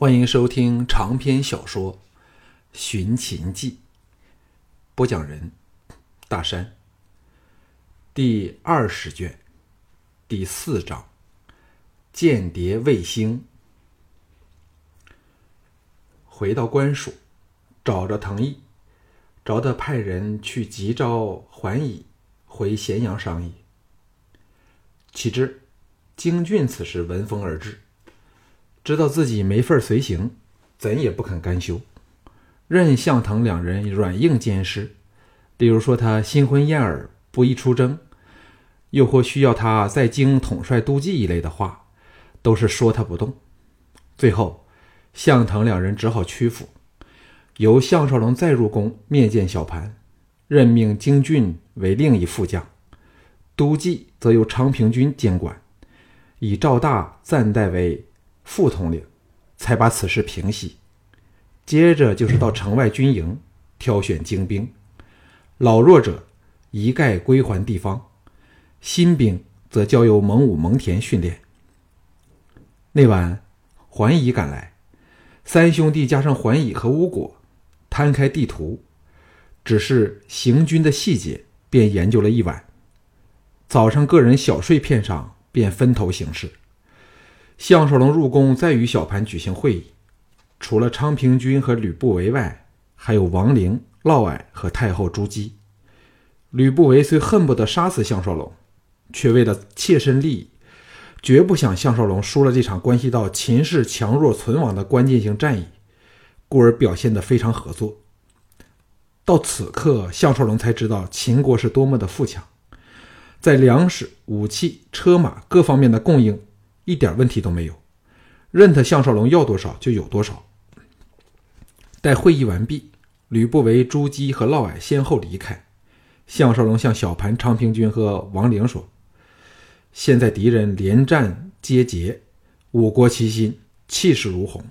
欢迎收听长篇小说《寻秦记》，播讲人：大山。第二十卷，第四章：间谍卫星。回到官署，找着藤毅，找他派人去急召桓乙回咸阳商议。岂知京俊此时闻风而至。知道自己没份随行，怎也不肯甘休，任向腾两人软硬兼施。例如说他新婚燕尔，不宜出征；又或需要他在京统帅都记一类的话，都是说他不动。最后，向腾两人只好屈服，由项少龙再入宫面见小盘，任命京俊为另一副将，都记则由昌平君监管，以赵大暂代为。副统领才把此事平息，接着就是到城外军营挑选精兵，老弱者一概归还地方，新兵则交由蒙武、蒙恬训练。那晚，桓乙赶来，三兄弟加上桓乙和吴果，摊开地图，只是行军的细节，便研究了一晚。早上个人小睡片上，便分头行事。项少龙入宫，再与小盘举行会议。除了昌平君和吕不韦外，还有王陵、嫪毐和太后朱姬。吕不韦虽恨不得杀死项少龙，却为了切身利益，绝不想项少龙输了这场关系到秦氏强弱存亡的关键性战役，故而表现得非常合作。到此刻，项少龙才知道秦国是多么的富强，在粮食、武器、车马各方面的供应。一点问题都没有，任他项少龙要多少就有多少。待会议完毕，吕不韦、朱姬和嫪毐先后离开，项少龙向小盘、昌平君和王陵说：“现在敌人连战皆捷，我国齐心，气势如虹。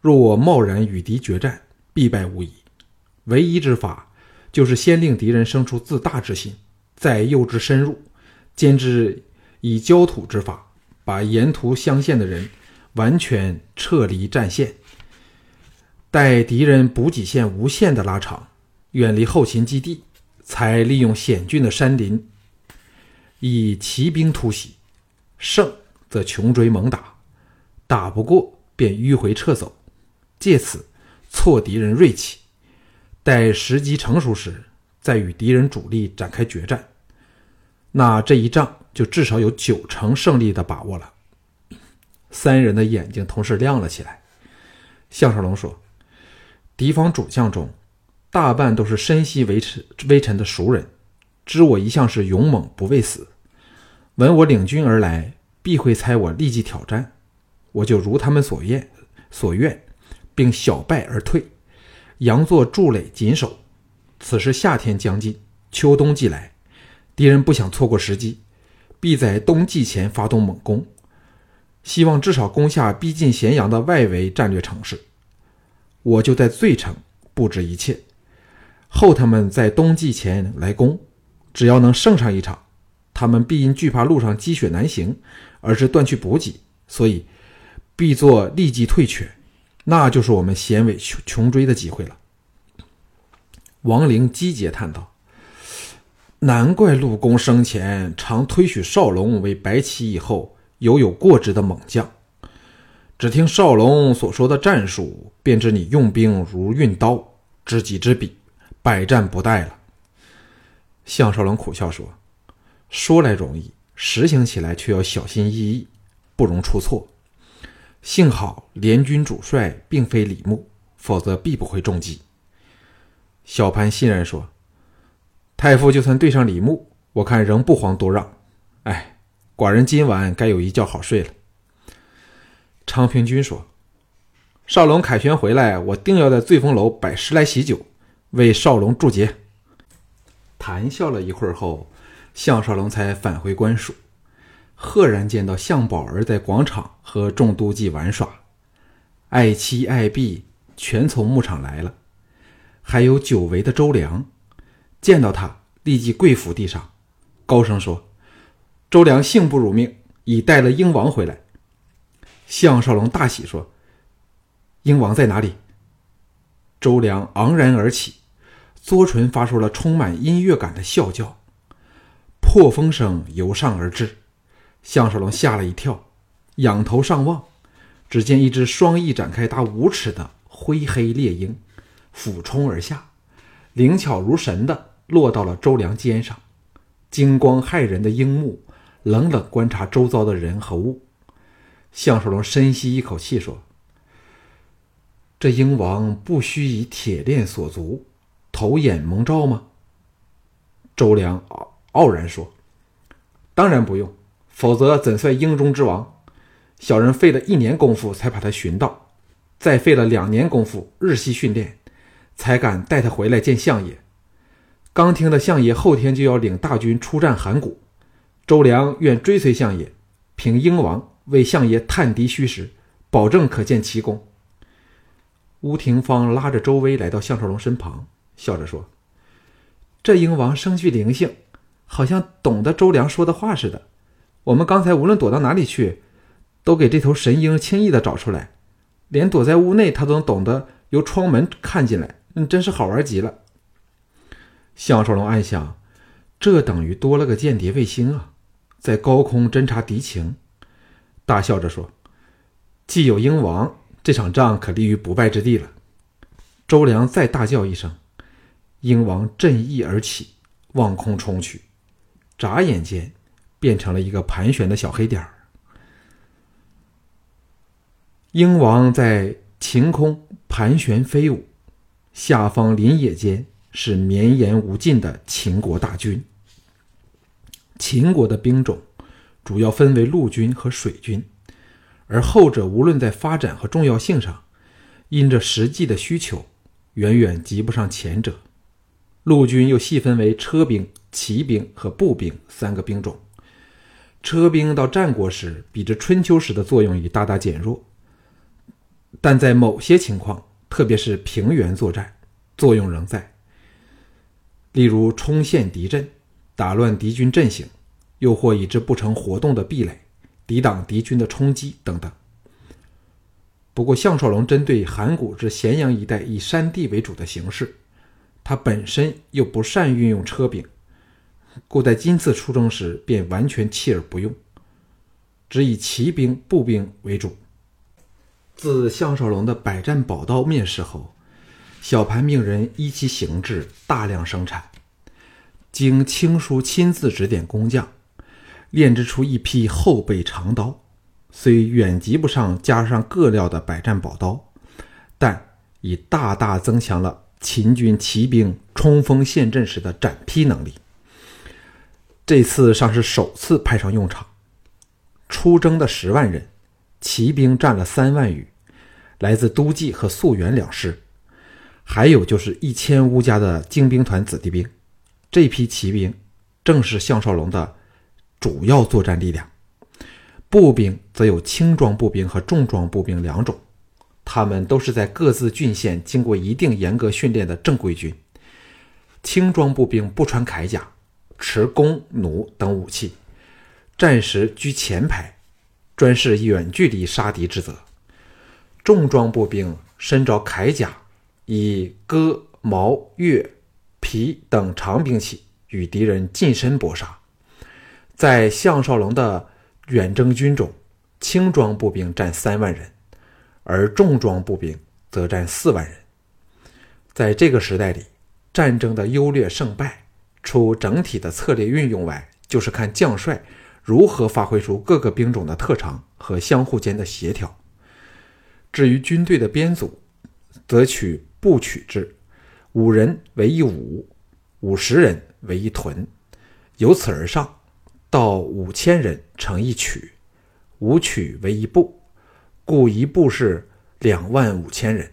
若我贸然与敌决战，必败无疑。唯一之法，就是先令敌人生出自大之心，再诱之深入，兼之以焦土之法。”把沿途相陷的人完全撤离战线，待敌人补给线无限的拉长，远离后勤基地，才利用险峻的山林，以骑兵突袭，胜则穷追猛打，打不过便迂回撤走，借此挫敌人锐气。待时机成熟时，再与敌人主力展开决战。那这一仗。就至少有九成胜利的把握了。三人的眼睛同时亮了起来。项少龙说：“敌方主将中，大半都是深悉微臣微臣的熟人，知我一向是勇猛不畏死。闻我领军而来，必会猜我立即挑战。我就如他们所愿，所愿，并小败而退，佯作筑垒紧守。此时夏天将近，秋冬季来，敌人不想错过时机。”必在冬季前发动猛攻，希望至少攻下逼近咸阳的外围战略城市。我就在最城布置一切，后他们在冬季前来攻，只要能胜上一场，他们必因惧怕路上积雪难行，而是断去补给，所以必做立即退却，那就是我们险尾穷穷追的机会了。王陵击节叹道。难怪陆公生前常推许少龙为白起以后犹有过之的猛将。只听少龙所说的战术，便知你用兵如运刀，知己知彼，百战不殆了。项少龙苦笑说：“说来容易，实行起来却要小心翼翼，不容出错。幸好联军主帅并非李牧，否则必不会中计。”小潘欣然说。太傅就算对上李牧，我看仍不遑多让。哎，寡人今晚该有一觉好睡了。昌平君说：“少龙凯旋回来，我定要在醉风楼摆十来喜酒，为少龙祝捷。”谈笑了一会儿后，项少龙才返回官署，赫然见到项宝儿在广场和众都记玩耍，爱妻爱婢全从牧场来了，还有久违的周良。见到他，立即跪伏地上，高声说：“周良幸不辱命，已带了鹰王回来。”项少龙大喜说：“鹰王在哪里？周良昂然而起，唬唇发出了充满音乐感的啸叫，破风声由上而至。项少龙吓了一跳，仰头上望，只见一只双翼展开达五尺的灰黑猎鹰俯冲而下，灵巧如神的落到了周良肩上。金光骇人的鹰目冷冷观察周遭的人和物。项少龙深吸一口气说。这鹰王不须以铁链锁足，头眼蒙罩吗？周良傲傲然说：“当然不用，否则怎算鹰中之王？小人费了一年功夫才把他寻到，再费了两年功夫日夕训练，才敢带他回来见相爷。刚听的相爷后天就要领大军出战函谷，周良愿追随相爷，凭鹰王为相爷探敌虚实，保证可见奇功。”乌廷芳拉着周威来到项少龙身旁，笑着说：“这鹰王生具灵性，好像懂得周良说的话似的。我们刚才无论躲到哪里去，都给这头神鹰轻易的找出来，连躲在屋内，他都能懂得由窗门看进来。嗯，真是好玩极了。”项少龙暗想：“这等于多了个间谍卫星啊，在高空侦察敌情。”大笑着说：“既有鹰王。”这场仗可立于不败之地了。周良再大叫一声，鹰王振翼而起，望空冲去，眨眼间变成了一个盘旋的小黑点儿。鹰王在晴空盘旋飞舞，下方林野间是绵延无尽的秦国大军。秦国的兵种主要分为陆军和水军。而后者无论在发展和重要性上，因着实际的需求，远远及不上前者。陆军又细分为车兵、骑兵和步兵三个兵种。车兵到战国时比之春秋时的作用已大大减弱，但在某些情况，特别是平原作战，作用仍在。例如冲陷敌阵，打乱敌军阵型，又或以之不成活动的壁垒。抵挡敌军的冲击等等。不过，项少龙针对函谷至咸阳一带以山地为主的形势，他本身又不善运用车兵，故在今次出征时便完全弃而不用，只以骑兵、步兵为主。自项少龙的百战宝刀面世后，小盘命人依其形制大量生产，经青叔亲自指点工匠。炼制出一批后背长刀，虽远及不上加上各料的百战宝刀，但已大大增强了秦军骑兵冲锋陷阵时的斩劈能力。这次尚是首次派上用场。出征的十万人，骑兵占了三万余，来自都记和溯源两师，还有就是一千乌家的精兵团子弟兵。这批骑兵正是项少龙的。主要作战力量，步兵则有轻装步兵和重装步兵两种，他们都是在各自郡县经过一定严格训练的正规军。轻装步兵不穿铠甲，持弓弩等武器，战时居前排，专事远距离杀敌之责。重装步兵身着铠甲，以戈、矛、钺、皮等长兵器与敌人近身搏杀。在项少龙的远征军中，轻装步兵占三万人，而重装步兵则占四万人。在这个时代里，战争的优劣胜败，除整体的策略运用外，就是看将帅如何发挥出各个兵种的特长和相互间的协调。至于军队的编组，则取部曲制，五人为一伍，五十人为一屯，由此而上。到五千人成一曲，五曲为一部，故一部是两万五千人。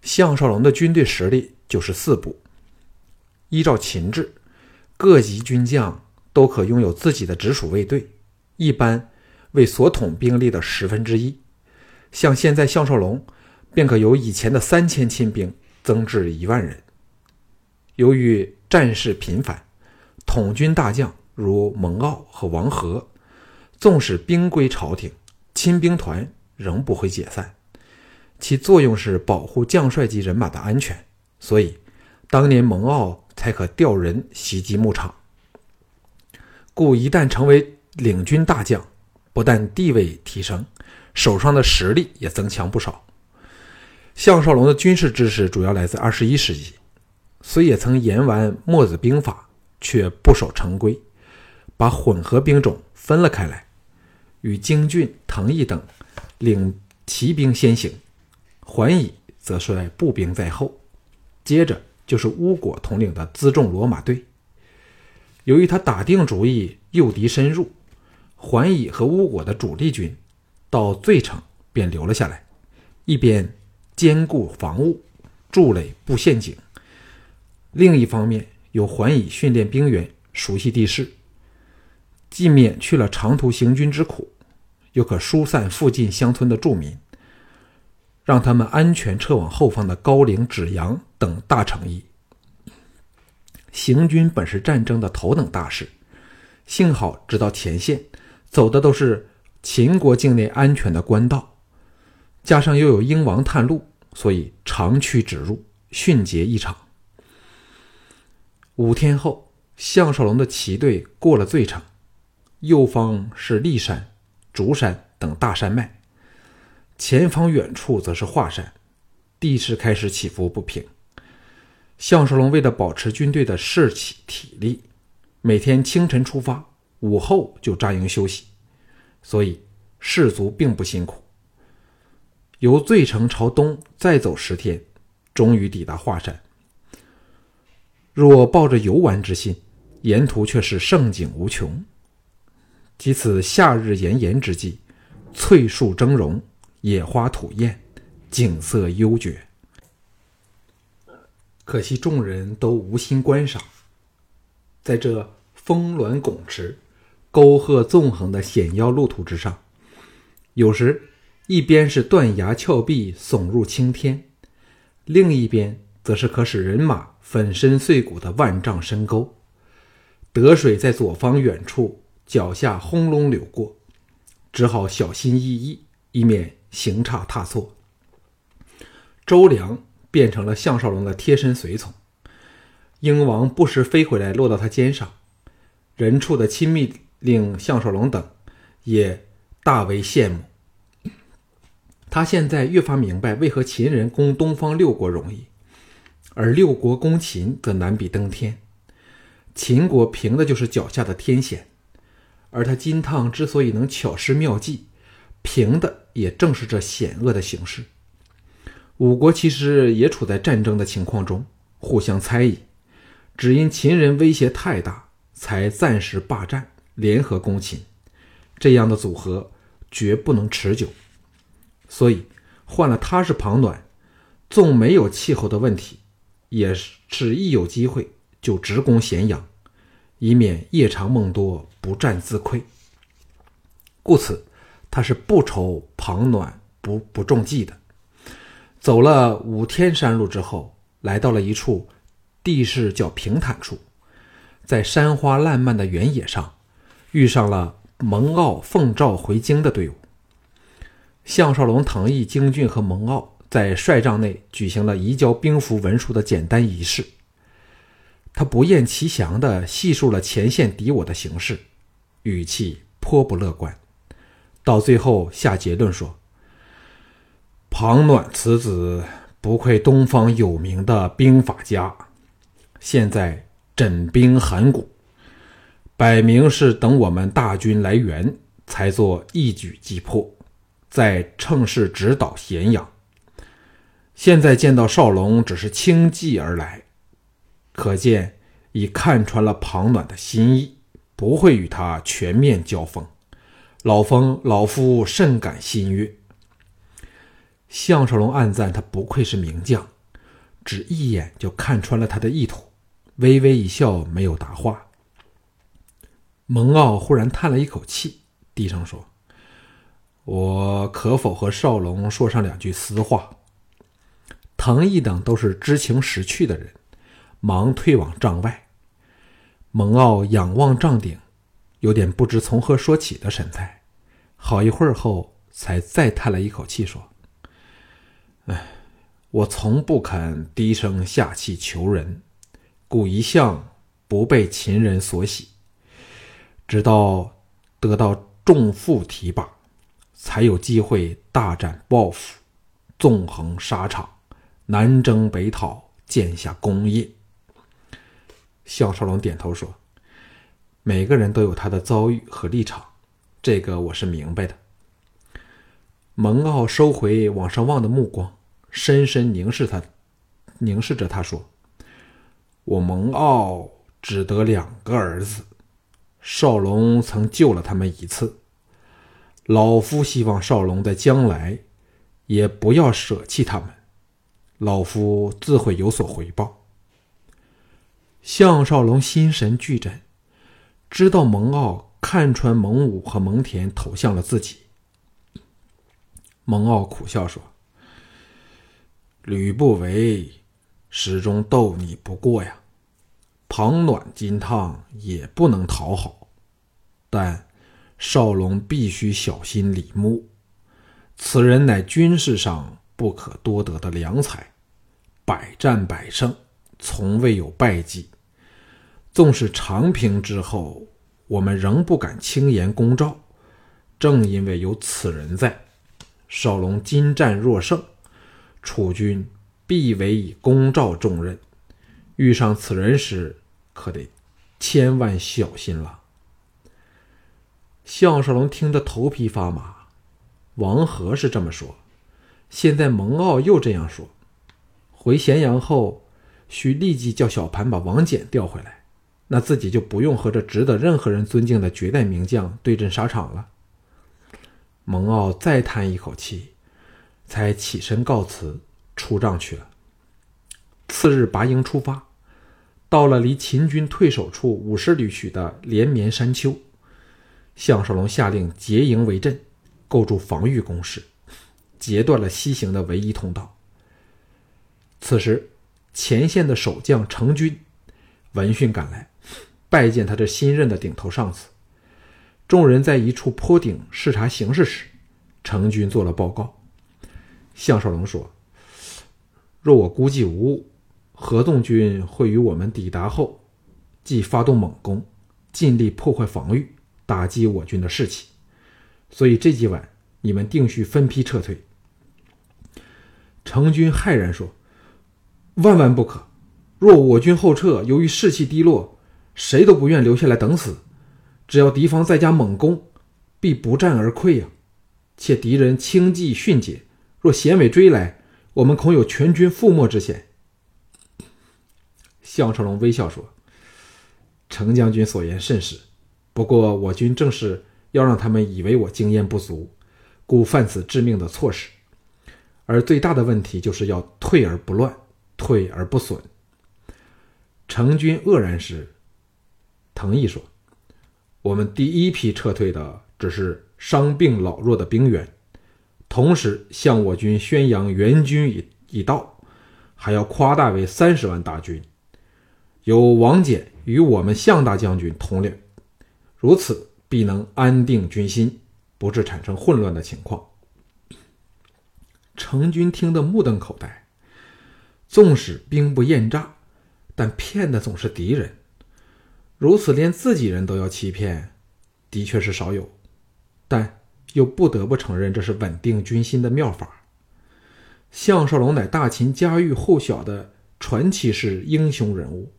项少龙的军队实力就是四部。依照秦制，各级军将都可拥有自己的直属卫队，一般为所统兵力的十分之一。像现在项少龙，便可由以前的三千亲兵增至一万人。由于战事频繁，统军大将。如蒙骜和王和，纵使兵归朝廷，亲兵团仍不会解散。其作用是保护将帅级人马的安全，所以当年蒙骜才可调人袭击牧场。故一旦成为领军大将，不但地位提升，手上的实力也增强不少。项少龙的军事知识主要来自二十一世纪，虽也曾研完墨子兵法，却不守成规，把混合兵种分了开来，与京俊、藤毅等领骑兵先行，桓乙则率步兵在后，接着就是乌果统领的辎重罗马队。由于他打定主意诱敌深入，桓乙和乌果的主力军到醉城便留了下来，一边。坚固防务，筑垒布陷阱。另一方面，有桓乙训练兵员，熟悉地势，既免去了长途行军之苦，又可疏散附近乡村的住民，让他们安全撤往后方的高陵、芷阳等大城邑。行军本是战争的头等大事，幸好直到前线，走的都是秦国境内安全的官道，加上又有英王探路。所以长驱直入，迅捷异常。五天后，项少龙的骑队过了醉城，右方是骊山、竹山等大山脉，前方远处则是华山，地势开始起伏不平。项少龙为了保持军队的士气体力，每天清晨出发，午后就扎营休息，所以士卒并不辛苦。由醉城朝东再走十天，终于抵达华山。若抱着游玩之心，沿途却是盛景无穷。即此夏日炎炎之际，翠树峥嵘，野花吐艳，景色幽绝。可惜众人都无心观赏，在这峰峦拱池、沟壑纵横的险要路途之上，有时。一边是断崖峭壁耸入青天，另一边则是可使人马粉身碎骨的万丈深沟。得水在左方远处，脚下轰隆流过，只好小心翼翼，以免行差踏错。周良变成了项少龙的贴身随从，鹰王不时飞回来落到他肩上，人畜的亲密令项少龙等也大为羡慕。他现在越发明白，为何秦人攻东方六国容易，而六国攻秦则难比登天。秦国凭的就是脚下的天险，而他金汤之所以能巧施妙计，凭的也正是这险恶的形势。五国其实也处在战争的情况中，互相猜疑，只因秦人威胁太大，才暂时霸占，联合攻秦。这样的组合绝不能持久。所以，换了他是庞暖，纵没有气候的问题，也是一有机会就直攻咸阳，以免夜长梦多，不战自溃。故此，他是不愁庞暖不不中计的。走了五天山路之后，来到了一处地势较平坦处，在山花烂漫的原野上，遇上了蒙骜奉诏回京的队伍。项少龙、唐毅、京俊和蒙骜在帅帐内举行了移交兵符文书的简单仪式。他不厌其详地细述了前线敌我的形势，语气颇不乐观。到最后下结论说：“庞暖此子不愧东方有名的兵法家，现在枕兵函谷，摆明是等我们大军来援，才做一举击破。”在乘势直捣咸阳。现在见到少龙只是轻骑而来，可见已看穿了庞暖的心意，不会与他全面交锋。老冯老夫甚感心悦。项少龙暗赞他不愧是名将，只一眼就看穿了他的意图，微微一笑，没有答话。蒙骜忽然叹了一口气，低声说。我可否和少龙说上两句私话？藤毅等都是知情识趣的人，忙退往帐外。蒙骜仰望帐顶，有点不知从何说起的神态。好一会儿后，才再叹了一口气，说：“哎，我从不肯低声下气求人，故一向不被秦人所喜。直到得到重负提拔，才有机会大展抱负，纵横沙场，南征北讨，建下功业。项少龙点头说：“每个人都有他的遭遇和立场，这个我是明白的。”蒙奥收回往上望的目光，深深凝视他，凝视着他说：“我蒙奥只得两个儿子。”少龙曾救了他们一次，老夫希望少龙在将来也不要舍弃他们，老夫自会有所回报。项少龙心神俱振，知道蒙骜看穿蒙武和蒙恬投向了自己。蒙骜苦笑说：“吕不韦始终斗你不过呀。”旁暖金汤也不能讨好，但少龙必须小心李牧。此人乃军事上不可多得的良才，百战百胜，从未有败绩。纵使长平之后，我们仍不敢轻言攻赵，正因为有此人在。少龙今战若胜，楚军必委以攻赵重任。遇上此人时，可得千万小心了。项少龙听得头皮发麻。王和是这么说，现在蒙骜又这样说，回咸阳后需立即叫小盘把王翦调回来，那自己就不用和这值得任何人尊敬的绝代名将对阵沙场了。蒙骜再叹一口气，才起身告辞，出帐去了。次日拔营出发。到了离秦军退守处五十里许的连绵山丘，项少龙下令结营为阵，构筑防御工事，截断了西行的唯一通道。此时，前线的守将程军闻讯赶来，拜见他这新任的顶头上司。众人在一处坡顶视察形势时，程军做了报告。项少龙说：“若我估计无误。”合纵军会于我们抵达后，即发动猛攻，尽力破坏防御，打击我军的士气。所以这几晚你们定需分批撤退。程军骇然说：“万万不可！若我军后撤，由于士气低落，谁都不愿留下来等死。只要敌方再加猛攻，必不战而溃呀！且敌人轻骑迅捷，若衔尾追来，我们恐有全军覆没之险。”项少龙微笑说：“程将军所言甚是，不过我军正是要让他们以为我经验不足，故犯此致命的错失。而最大的问题就是要退而不乱，退而不损。”成军愕然时，藤毅说：“我们第一批撤退的只是伤病老弱的兵员，同时向我军宣扬援军已已到，还要夸大为三十万大军。”由王翦与我们项大将军统领，如此必能安定军心，不致产生混乱的情况。程军听得目瞪口呆，纵使兵不厌诈，但骗的总是敌人，如此连自己人都要欺骗，的确是少有，但又不得不承认这是稳定军心的妙法。项少龙乃大秦家喻户晓的传奇式英雄人物。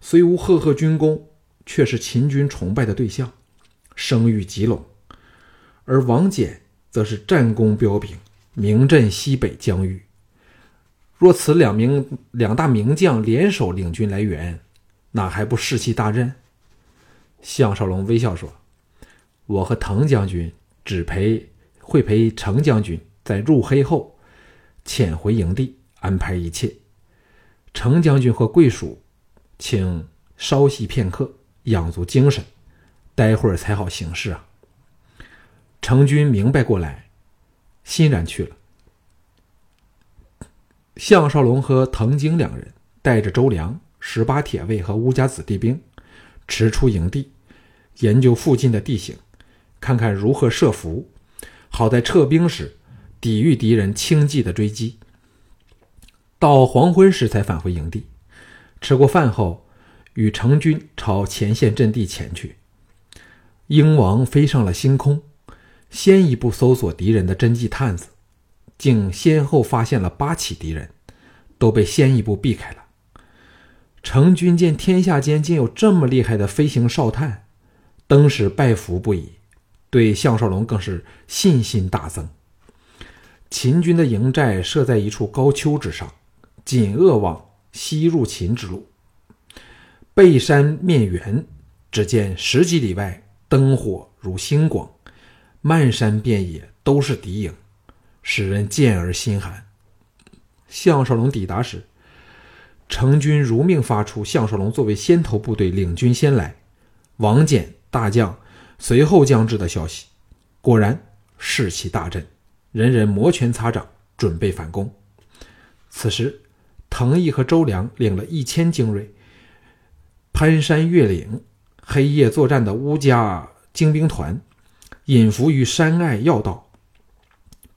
虽无赫赫军功，却是秦军崇拜的对象，声誉极隆。而王翦则是战功彪炳，名震西北疆域。若此两名两大名将联手领军来援，哪还不士气大振？项少龙微笑说：“我和滕将军只陪会陪程将军在入黑后潜回营地，安排一切。程将军和贵属。”请稍息片刻，养足精神，待会儿才好行事啊。程军明白过来，欣然去了。项少龙和滕京两人带着周良、十八铁卫和乌家子弟兵，驰出营地，研究附近的地形，看看如何设伏，好在撤兵时抵御敌人轻骑的追击。到黄昏时才返回营地。吃过饭后，与成军朝前线阵地前去。鹰王飞上了星空，先一步搜索敌人的侦缉探子，竟先后发现了八起敌人，都被先一步避开了。成军见天下间竟有这么厉害的飞行哨探，登时拜服不已，对项少龙更是信心大增。秦军的营寨设在一处高丘之上，紧扼往西入秦之路。背山面原，只见十几里外灯火如星光，漫山遍野都是敌营，使人见而心寒。项少龙抵达时，成军如命发出项少龙作为先头部队领军先来，王翦大将随后将至的消息。果然士气大振。人人摩拳擦掌，准备反攻。此时，滕毅和周良领了一千精锐，攀山越岭，黑夜作战的乌家精兵团，隐伏于山隘要道，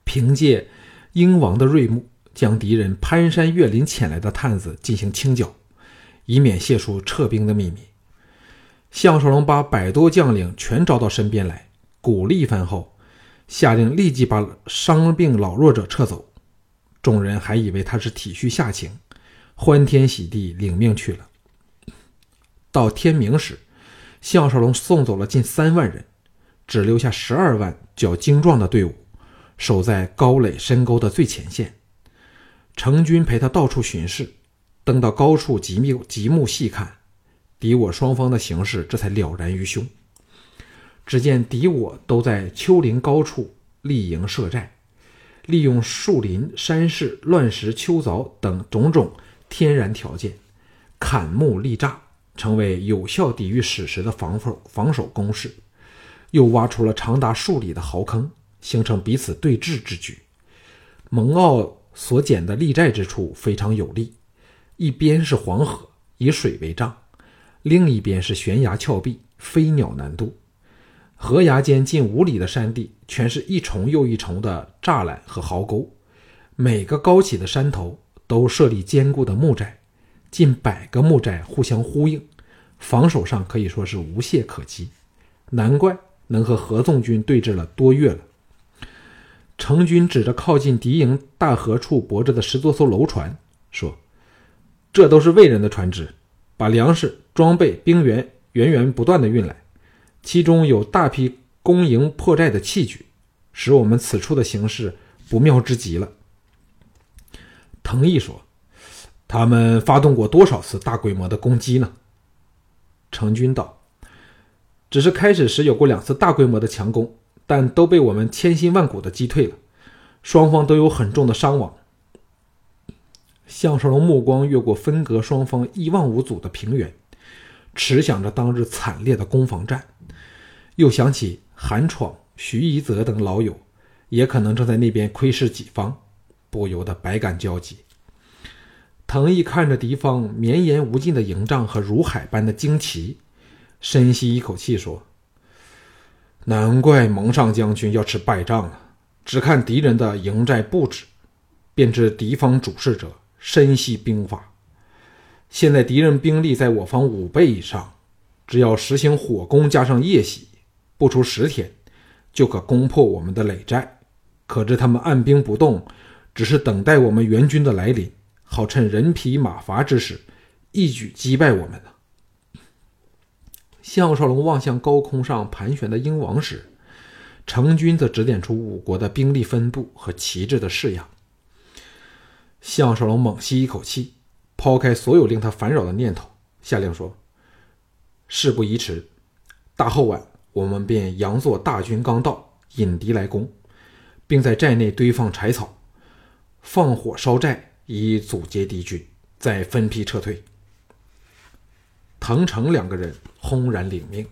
凭借鹰王的锐目，将敌人攀山越岭潜来的探子进行清剿，以免泄出撤兵的秘密。项少龙把百多将领全招到身边来，鼓励一番后。下令立即把伤病老弱者撤走，众人还以为他是体恤下情，欢天喜地领命去了。到天明时，项少龙送走了近三万人，只留下十二万较精壮的队伍，守在高垒深沟的最前线。成军陪他到处巡视，登到高处极目极目细看，敌我双方的形势这才了然于胸。只见敌我都在丘陵高处立营设寨，利用树林、山势、乱石、丘凿等种种天然条件，砍木立栅，成为有效抵御史实的防守防守工事。又挖出了长达数里的壕坑，形成彼此对峙之局。蒙奥所建的立寨之处非常有利，一边是黄河，以水为障；另一边是悬崖峭壁，飞鸟难渡。河崖间近五里的山地，全是一重又一重的栅栏和壕沟，每个高起的山头都设立坚固的木寨，近百个木寨互相呼应，防守上可以说是无懈可击。难怪能和合纵军对峙了多月了。成军指着靠近敌营大河处泊着的十多艘楼船，说：“这都是魏人的船只，把粮食、装备、兵员源源不断的运来。”其中有大批攻营破寨的器具，使我们此处的形势不妙之极了。藤毅说：“他们发动过多少次大规模的攻击呢？”成军道：“只是开始时有过两次大规模的强攻，但都被我们千辛万苦的击退了，双方都有很重的伤亡。”项少龙目光越过分隔双方一望无阻的平原，持想着当日惨烈的攻防战。又想起韩闯、徐一泽等老友，也可能正在那边窥视己方，不由得百感交集。藤毅看着敌方绵延无尽的营帐和如海般的旌旗，深吸一口气说：“难怪蒙上将军要吃败仗了。只看敌人的营寨布置，便知敌方主事者深悉兵法。现在敌人兵力在我方五倍以上，只要实行火攻加上夜袭。”不出十天，就可攻破我们的垒寨。可知他们按兵不动，只是等待我们援军的来临，好趁人疲马乏之时，一举击败我们呢。项少龙望向高空上盘旋的鹰王时，成军则指点出五国的兵力分布和旗帜的式样。项少龙猛吸一口气，抛开所有令他烦扰的念头，下令说：“事不宜迟，大后晚。”我们便佯作大军刚到，引敌来攻，并在寨内堆放柴草，放火烧寨，以阻截敌军，再分批撤退。滕城两个人轰然领命。